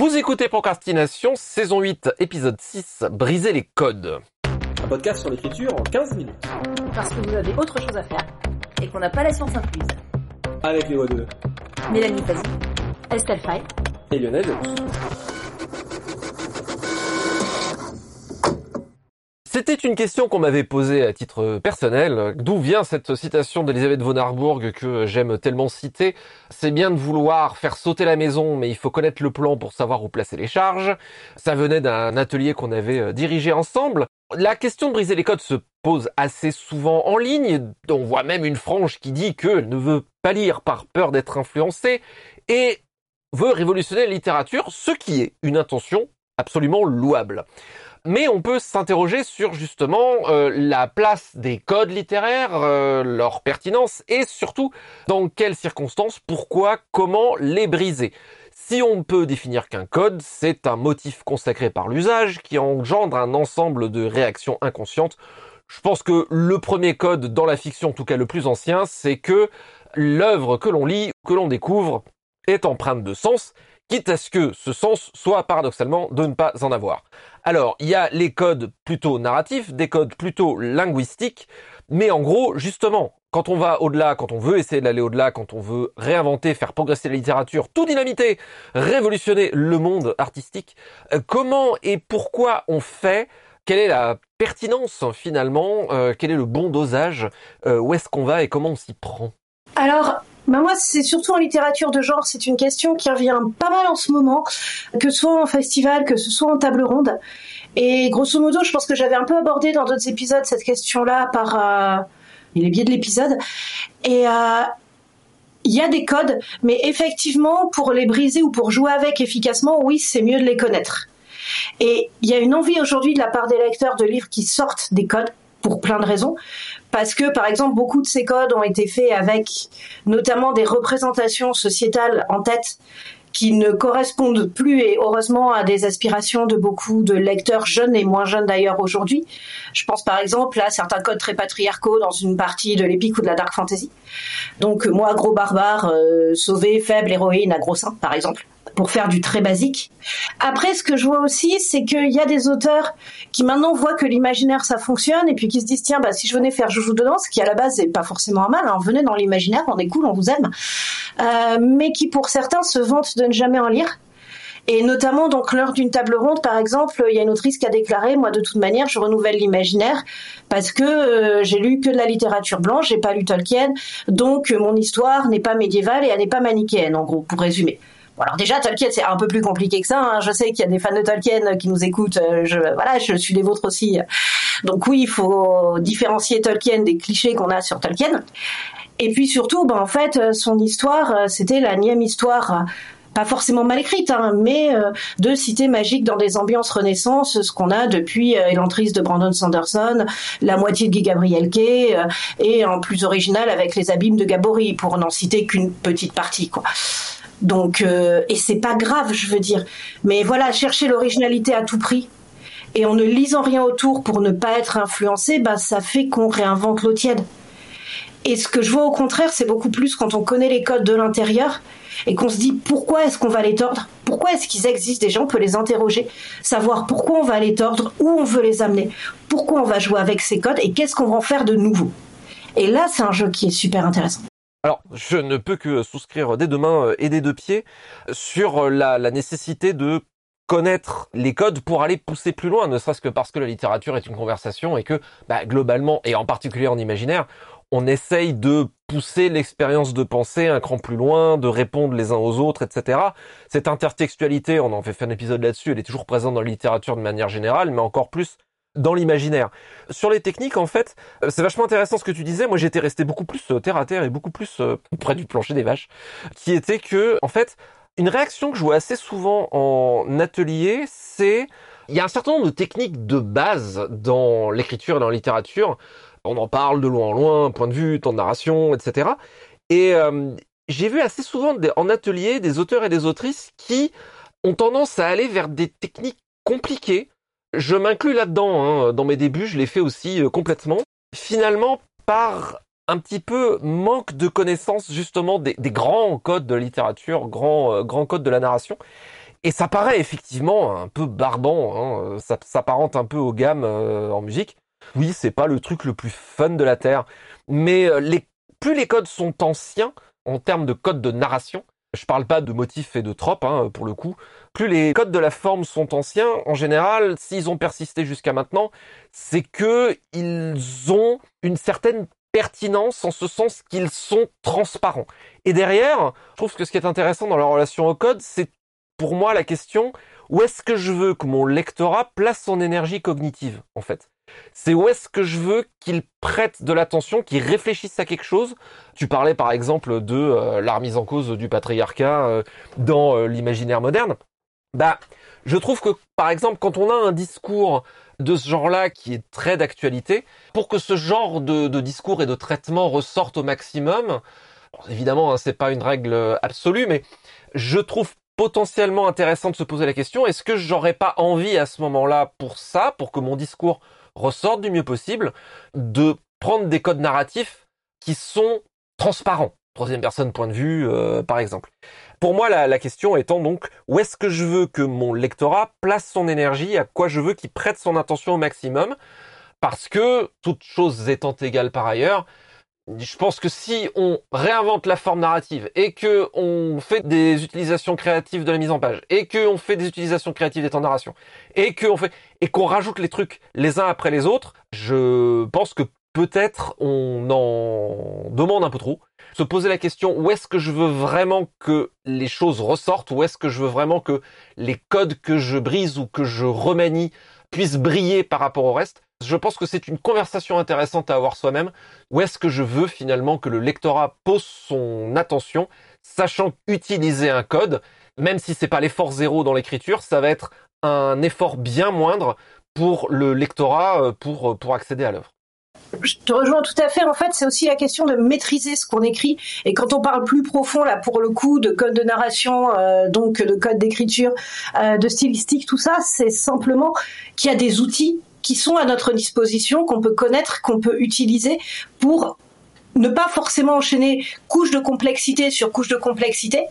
Vous écoutez Procrastination, saison 8, épisode 6, Briser les codes. Un podcast sur l'écriture en 15 minutes. Parce que vous avez autre chose à faire et qu'on n'a pas la science incluse. Avec les voix de Mélanie Fazi, Estelle Fay et Lionel C'était une question qu'on m'avait posée à titre personnel. D'où vient cette citation d'Elisabeth von Harburg que j'aime tellement citer? C'est bien de vouloir faire sauter la maison, mais il faut connaître le plan pour savoir où placer les charges. Ça venait d'un atelier qu'on avait euh, dirigé ensemble. La question de briser les codes se pose assez souvent en ligne. On voit même une frange qui dit qu'elle ne veut pas lire par peur d'être influencée et veut révolutionner la littérature, ce qui est une intention absolument louable. Mais on peut s'interroger sur justement euh, la place des codes littéraires, euh, leur pertinence et surtout dans quelles circonstances, pourquoi, comment les briser. Si on peut définir qu'un code, c'est un motif consacré par l'usage qui engendre un ensemble de réactions inconscientes. Je pense que le premier code dans la fiction, en tout cas le plus ancien, c'est que l'œuvre que l'on lit, que l'on découvre, est empreinte de sens quitte à ce que ce sens soit paradoxalement de ne pas en avoir. Alors, il y a les codes plutôt narratifs, des codes plutôt linguistiques, mais en gros, justement, quand on va au-delà, quand on veut essayer d'aller au-delà, quand on veut réinventer, faire progresser la littérature, tout dynamiter, révolutionner le monde artistique, euh, comment et pourquoi on fait quelle est la pertinence finalement euh, Quel est le bon dosage euh, Où est-ce qu'on va et comment on s'y prend? Alors, bah moi, c'est surtout en littérature de genre, c'est une question qui revient pas mal en ce moment, que ce soit en festival, que ce soit en table ronde. Et grosso modo, je pense que j'avais un peu abordé dans d'autres épisodes cette question-là par euh, les biais de l'épisode. Et euh, il y a des codes, mais effectivement, pour les briser ou pour jouer avec efficacement, oui, c'est mieux de les connaître. Et il y a une envie aujourd'hui de la part des lecteurs de lire qui sortent des codes pour plein de raisons. Parce que, par exemple, beaucoup de ces codes ont été faits avec notamment des représentations sociétales en tête qui ne correspondent plus et heureusement à des aspirations de beaucoup de lecteurs jeunes et moins jeunes d'ailleurs aujourd'hui. Je pense par exemple à certains codes très patriarcaux dans une partie de l'épique ou de la dark fantasy. Donc moi, gros barbare, euh, sauvé, faible, héroïne à gros seins, par exemple pour faire du très basique. Après, ce que je vois aussi, c'est qu'il y a des auteurs qui maintenant voient que l'imaginaire ça fonctionne et puis qui se disent tiens bah si je venais faire joujou dedans, ce qui à la base n'est pas forcément un mal, hein, venez dans l'imaginaire, on est cool, on vous aime, euh, mais qui pour certains se vantent de ne jamais en lire. Et notamment, donc, lors d'une table ronde, par exemple, il y a une autrice qui a déclaré, moi, de toute manière, je renouvelle l'imaginaire parce que euh, j'ai lu que de la littérature blanche, j'ai pas lu Tolkien, donc mon histoire n'est pas médiévale et elle n'est pas manichéenne, en gros, pour résumer alors déjà Tolkien c'est un peu plus compliqué que ça. Hein. Je sais qu'il y a des fans de Tolkien qui nous écoutent. Euh, je, voilà, je suis des vôtres aussi. Donc oui, il faut différencier Tolkien des clichés qu'on a sur Tolkien. Et puis surtout, ben, en fait, euh, son histoire, euh, c'était la nième histoire pas forcément mal écrite, hein, mais de cités magiques dans des ambiances renaissance, ce qu'on a depuis euh, Elantris de Brandon Sanderson, la moitié de Guy Gabriel Kay, et en plus original avec les abîmes de Gabory, pour n'en citer qu'une petite partie, quoi. Donc, euh, et c'est pas grave, je veux dire. Mais voilà, chercher l'originalité à tout prix et en ne lisant rien autour pour ne pas être influencé, bah ça fait qu'on réinvente l'eau tiède. Et ce que je vois au contraire, c'est beaucoup plus quand on connaît les codes de l'intérieur et qu'on se dit pourquoi est-ce qu'on va les tordre? Pourquoi est-ce qu'ils existent? Déjà, on peut les interroger, savoir pourquoi on va les tordre, où on veut les amener, pourquoi on va jouer avec ces codes et qu'est-ce qu'on va en faire de nouveau. Et là, c'est un jeu qui est super intéressant. Alors, je ne peux que souscrire des deux mains euh, et des deux pieds sur euh, la, nécessité de connaître les codes pour aller pousser plus loin, ne serait-ce que parce que la littérature est une conversation et que, bah, globalement, et en particulier en imaginaire, on essaye de pousser l'expérience de pensée un cran plus loin, de répondre les uns aux autres, etc. Cette intertextualité, on en fait fait un épisode là-dessus, elle est toujours présente dans la littérature de manière générale, mais encore plus dans l'imaginaire. Sur les techniques, en fait, euh, c'est vachement intéressant ce que tu disais. Moi, j'étais resté beaucoup plus euh, terre à terre et beaucoup plus euh, près du plancher des vaches, qui était que, en fait, une réaction que je vois assez souvent en atelier, c'est il y a un certain nombre de techniques de base dans l'écriture et dans la littérature. On en parle de loin en loin, point de vue, temps de narration, etc. Et j'ai vu assez souvent en atelier des auteurs et des autrices qui ont tendance à aller vers des techniques compliquées je m'inclus là-dedans, hein. dans mes débuts, je l'ai fait aussi euh, complètement. Finalement, par un petit peu manque de connaissance justement des, grands codes de littérature, grands, euh, grands codes de la narration. Et ça paraît effectivement un peu barbant, hein, ça s'apparente un peu aux gammes euh, en musique. Oui, c'est pas le truc le plus fun de la Terre, mais plus les codes sont anciens en termes de codes de narration, je parle pas de motifs et de tropes, hein, pour le coup. Plus les codes de la forme sont anciens, en général, s'ils ont persisté jusqu'à maintenant, c'est que ils ont une certaine pertinence en ce sens qu'ils sont transparents. Et derrière, je trouve que ce qui est intéressant dans la relation au code, c'est pour moi la question où est-ce que je veux que mon lectorat place son énergie cognitive, en fait? C'est où est-ce que je veux qu'il prête de l'attention, qu'il réfléchisse à quelque chose? Tu parlais par exemple de euh, la remise en cause du patriarcat euh, dans euh, l'imaginaire moderne. Bah, je trouve que par exemple quand on a un discours de ce genre-là qui est très d'actualité, pour que ce genre de, discours et de traitement ressorte au maximum, évidemment hein, c'est pas une règle absolue, mais je trouve potentiellement intéressant de se poser la question est-ce que j'aurais pas envie à ce moment-là pour ça, pour que mon discours ressortent du mieux possible, de prendre des codes narratifs qui sont transparents. Troisième personne point de vue, euh, par exemple. Pour moi, la, question étant donc, où est-ce que je veux que mon lectorat place son énergie, à quoi je veux qu'il prête son attention au maximum, parce que, toutes choses étant égales par ailleurs, je pense que si on réinvente la forme narrative et que on fait des utilisations créatives de la mise en page et que on fait des utilisations créatives des temps de narration et que on fait et qu'on rajoute les trucs les uns après les autres, je pense que peut-être on en demande un peu trop. Se poser la question où est-ce que je veux vraiment que les choses ressortent, où est-ce que je veux vraiment que les codes que je brise ou que je remanie puissent briller par rapport au reste. Je pense que c'est une conversation intéressante à avoir soi-même. Où est-ce que je veux finalement que le lectorat pose son attention, sachant utiliser un code, même si c'est pas l'effort zéro dans l'écriture, ça va être un effort bien moindre pour le lectorat euh, pour, pour accéder à l'œuvre. Je te rejoins tout à fait. En fait, c'est aussi la question de maîtriser ce qu'on écrit. Et quand on parle plus profond, là, pour le coup, de code de narration, euh, donc de code d'écriture, euh, de stylistique, tout ça, c'est simplement qu'il y a des outils qui sont à notre disposition, qu'on peut connaître, qu'on peut utiliser pour ne pas forcément enchaîner couche de complexité sur couche de complexité.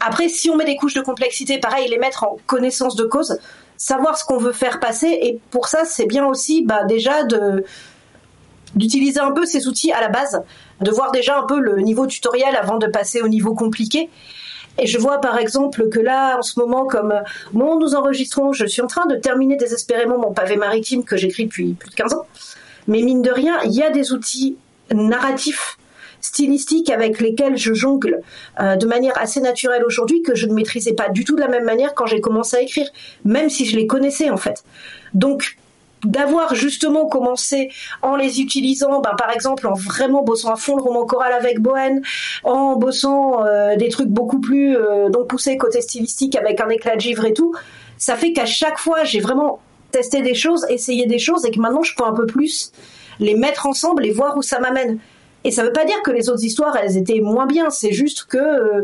Après, si on met des couches de complexité, pareil, les mettre en connaissance de cause, savoir ce qu'on veut faire passer. Et pour ça, c'est bien aussi, bah, déjà de d'utiliser un peu ces outils à la base, de voir déjà un peu le niveau tutoriel avant de passer au niveau compliqué. Et je vois par exemple que là, en ce moment, comme bon, nous enregistrons, je suis en train de terminer désespérément mon pavé maritime que j'écris depuis plus de 15 ans. Mais mine de rien, il y a des outils narratifs, stylistiques avec lesquels je jongle euh, de manière assez naturelle aujourd'hui que je ne maîtrisais pas du tout de la même manière quand j'ai commencé à écrire, même si je les connaissais en fait. Donc d'avoir justement commencé en les utilisant, ben, par exemple en vraiment bossant à fond le roman choral avec Bohen, en bossant euh, des trucs beaucoup plus euh, donc poussés côté stylistique avec un éclat de givre et tout, ça fait qu'à chaque fois j'ai vraiment testé des choses, essayé des choses et que maintenant je peux un peu plus les mettre ensemble et voir où ça m'amène. Et ça veut pas dire que les autres histoires elles étaient moins bien, c'est juste que euh,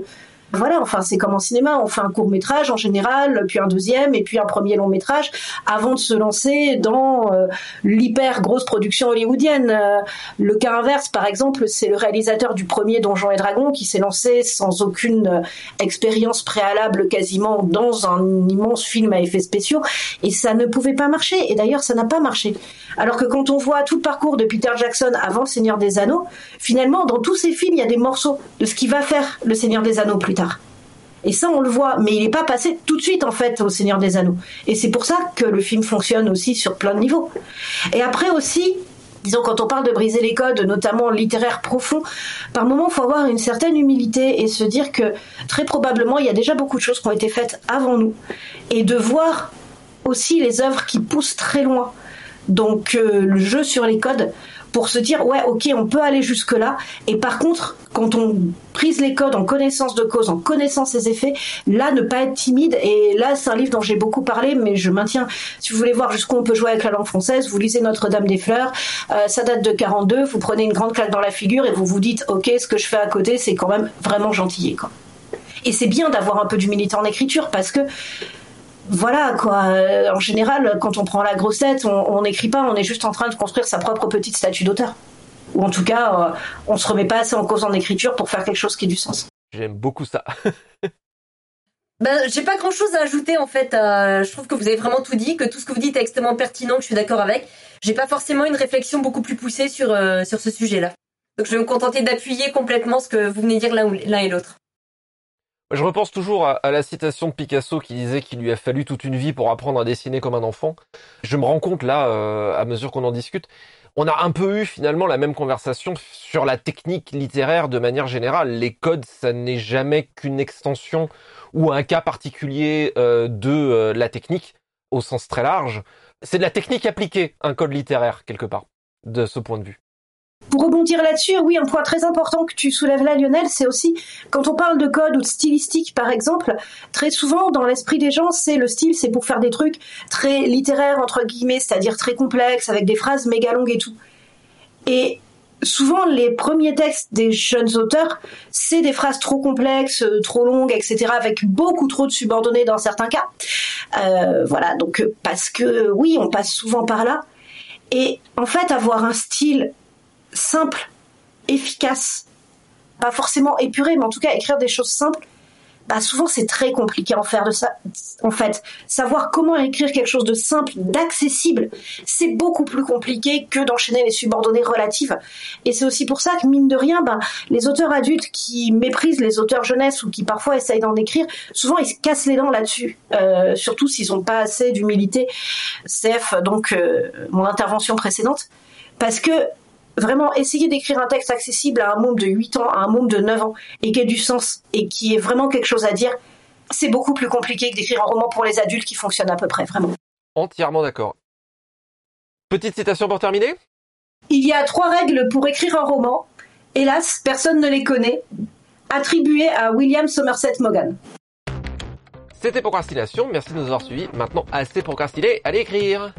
voilà, enfin c'est comme en cinéma, on fait un court métrage en général, puis un deuxième et puis un premier long métrage avant de se lancer dans euh, l'hyper grosse production hollywoodienne. Euh, le cas inverse, par exemple, c'est le réalisateur du premier Donjons et Dragons qui s'est lancé sans aucune euh, expérience préalable quasiment dans un immense film à effets spéciaux et ça ne pouvait pas marcher. Et d'ailleurs, ça n'a pas marché. Alors que quand on voit tout le parcours de Peter Jackson avant Le Seigneur des Anneaux, finalement, dans tous ces films, il y a des morceaux de ce qui va faire Le Seigneur des Anneaux plus tard. Et ça, on le voit, mais il n'est pas passé tout de suite en fait au Seigneur des Anneaux. Et c'est pour ça que le film fonctionne aussi sur plein de niveaux. Et après aussi, disons quand on parle de briser les codes, notamment littéraires profonds, par moment, il faut avoir une certaine humilité et se dire que très probablement, il y a déjà beaucoup de choses qui ont été faites avant nous, et de voir aussi les œuvres qui poussent très loin. Donc euh, le jeu sur les codes, pour se dire ouais ok on peut aller jusque là et par contre quand on prise les codes en connaissance de cause en connaissant ses effets là ne pas être timide. Et là c'est un livre dont j'ai beaucoup parlé mais je maintiens si vous voulez voir jusqu'où on peut jouer avec la langue française vous lisez Notre-Dame des Fleurs. Euh, ça date de 42 vous prenez une grande claque dans la figure et vous vous dites ok ce que je fais à côté c'est quand même vraiment gentillé quoi. Et c'est bien d'avoir un peu d'humilité en écriture parce que voilà quoi. Euh, en général, quand on prend la grossette, on n'écrit pas, on est juste en train de construire sa propre petite statue d'auteur. Ou en tout cas, euh, on se remet pas assez en cause en écriture pour faire quelque chose qui ait du sens. J'aime beaucoup ça. Ben, j'ai pas grand chose à ajouter en fait. Euh, je trouve que vous avez vraiment tout dit, que tout ce que vous dites est extrêmement pertinent, que je suis d'accord avec. J'ai pas forcément une réflexion beaucoup plus poussée sur euh, sur ce sujet-là. Donc je vais me contenter d'appuyer complètement ce que vous venez de dire l'un et l'autre. Je repense toujours à, la citation de Picasso qui disait qu'il lui a fallu toute une vie pour apprendre à dessiner comme un enfant. Je me rends compte là, euh, à mesure qu'on en discute, on a un peu eu finalement la même conversation sur la technique littéraire de manière générale. Les codes, ça n'est jamais qu'une extension ou un cas particulier euh, de euh, la technique au sens très large. C'est de la technique appliquée, un code littéraire quelque part, de ce point de vue. Pour rebondir là-dessus, oui, un point très important que tu soulèves là, Lionel, c'est aussi quand on parle de code ou de stylistique, par exemple, très souvent dans l'esprit des gens, c'est le style, c'est pour faire des trucs très littéraires entre guillemets, c'est-à-dire très complexes avec des phrases méga longues et tout. Et souvent, les premiers textes des jeunes auteurs, c'est des phrases trop complexes, euh, trop longues, etc., avec beaucoup trop de subordonnés dans certains cas. Euh, voilà, donc parce que oui, on passe souvent par là. Et en fait, avoir un style simple, efficace, pas forcément épuré, mais en tout cas écrire des choses simples, bah souvent c'est très compliqué en faire de ça. En fait, savoir comment écrire quelque chose de simple, d'accessible, c'est beaucoup plus compliqué que d'enchaîner les subordonnées relatives. Et c'est aussi pour ça que mine de rien, bah, les auteurs adultes qui méprisent les auteurs jeunesse ou qui parfois essayent d'en écrire, souvent ils se cassent les dents là-dessus. Euh, surtout s'ils ont pas assez d'humilité. CF, donc euh, mon intervention précédente, parce que vraiment essayer d'écrire un texte accessible à un môme de 8 ans, à un môme de 9 ans, et qui ait du sens, et qui ait vraiment quelque chose à dire, c'est beaucoup plus compliqué que d'écrire un roman pour les adultes qui fonctionne à peu près, vraiment. Entièrement d'accord. Petite citation pour terminer? Il y a trois règles pour écrire un roman. Hélas, personne ne les connaît. Attribuées à William Somerset Maugham. C'était Procrastination, merci de nous avoir suivis. Maintenant, assez procrastiné, allez écrire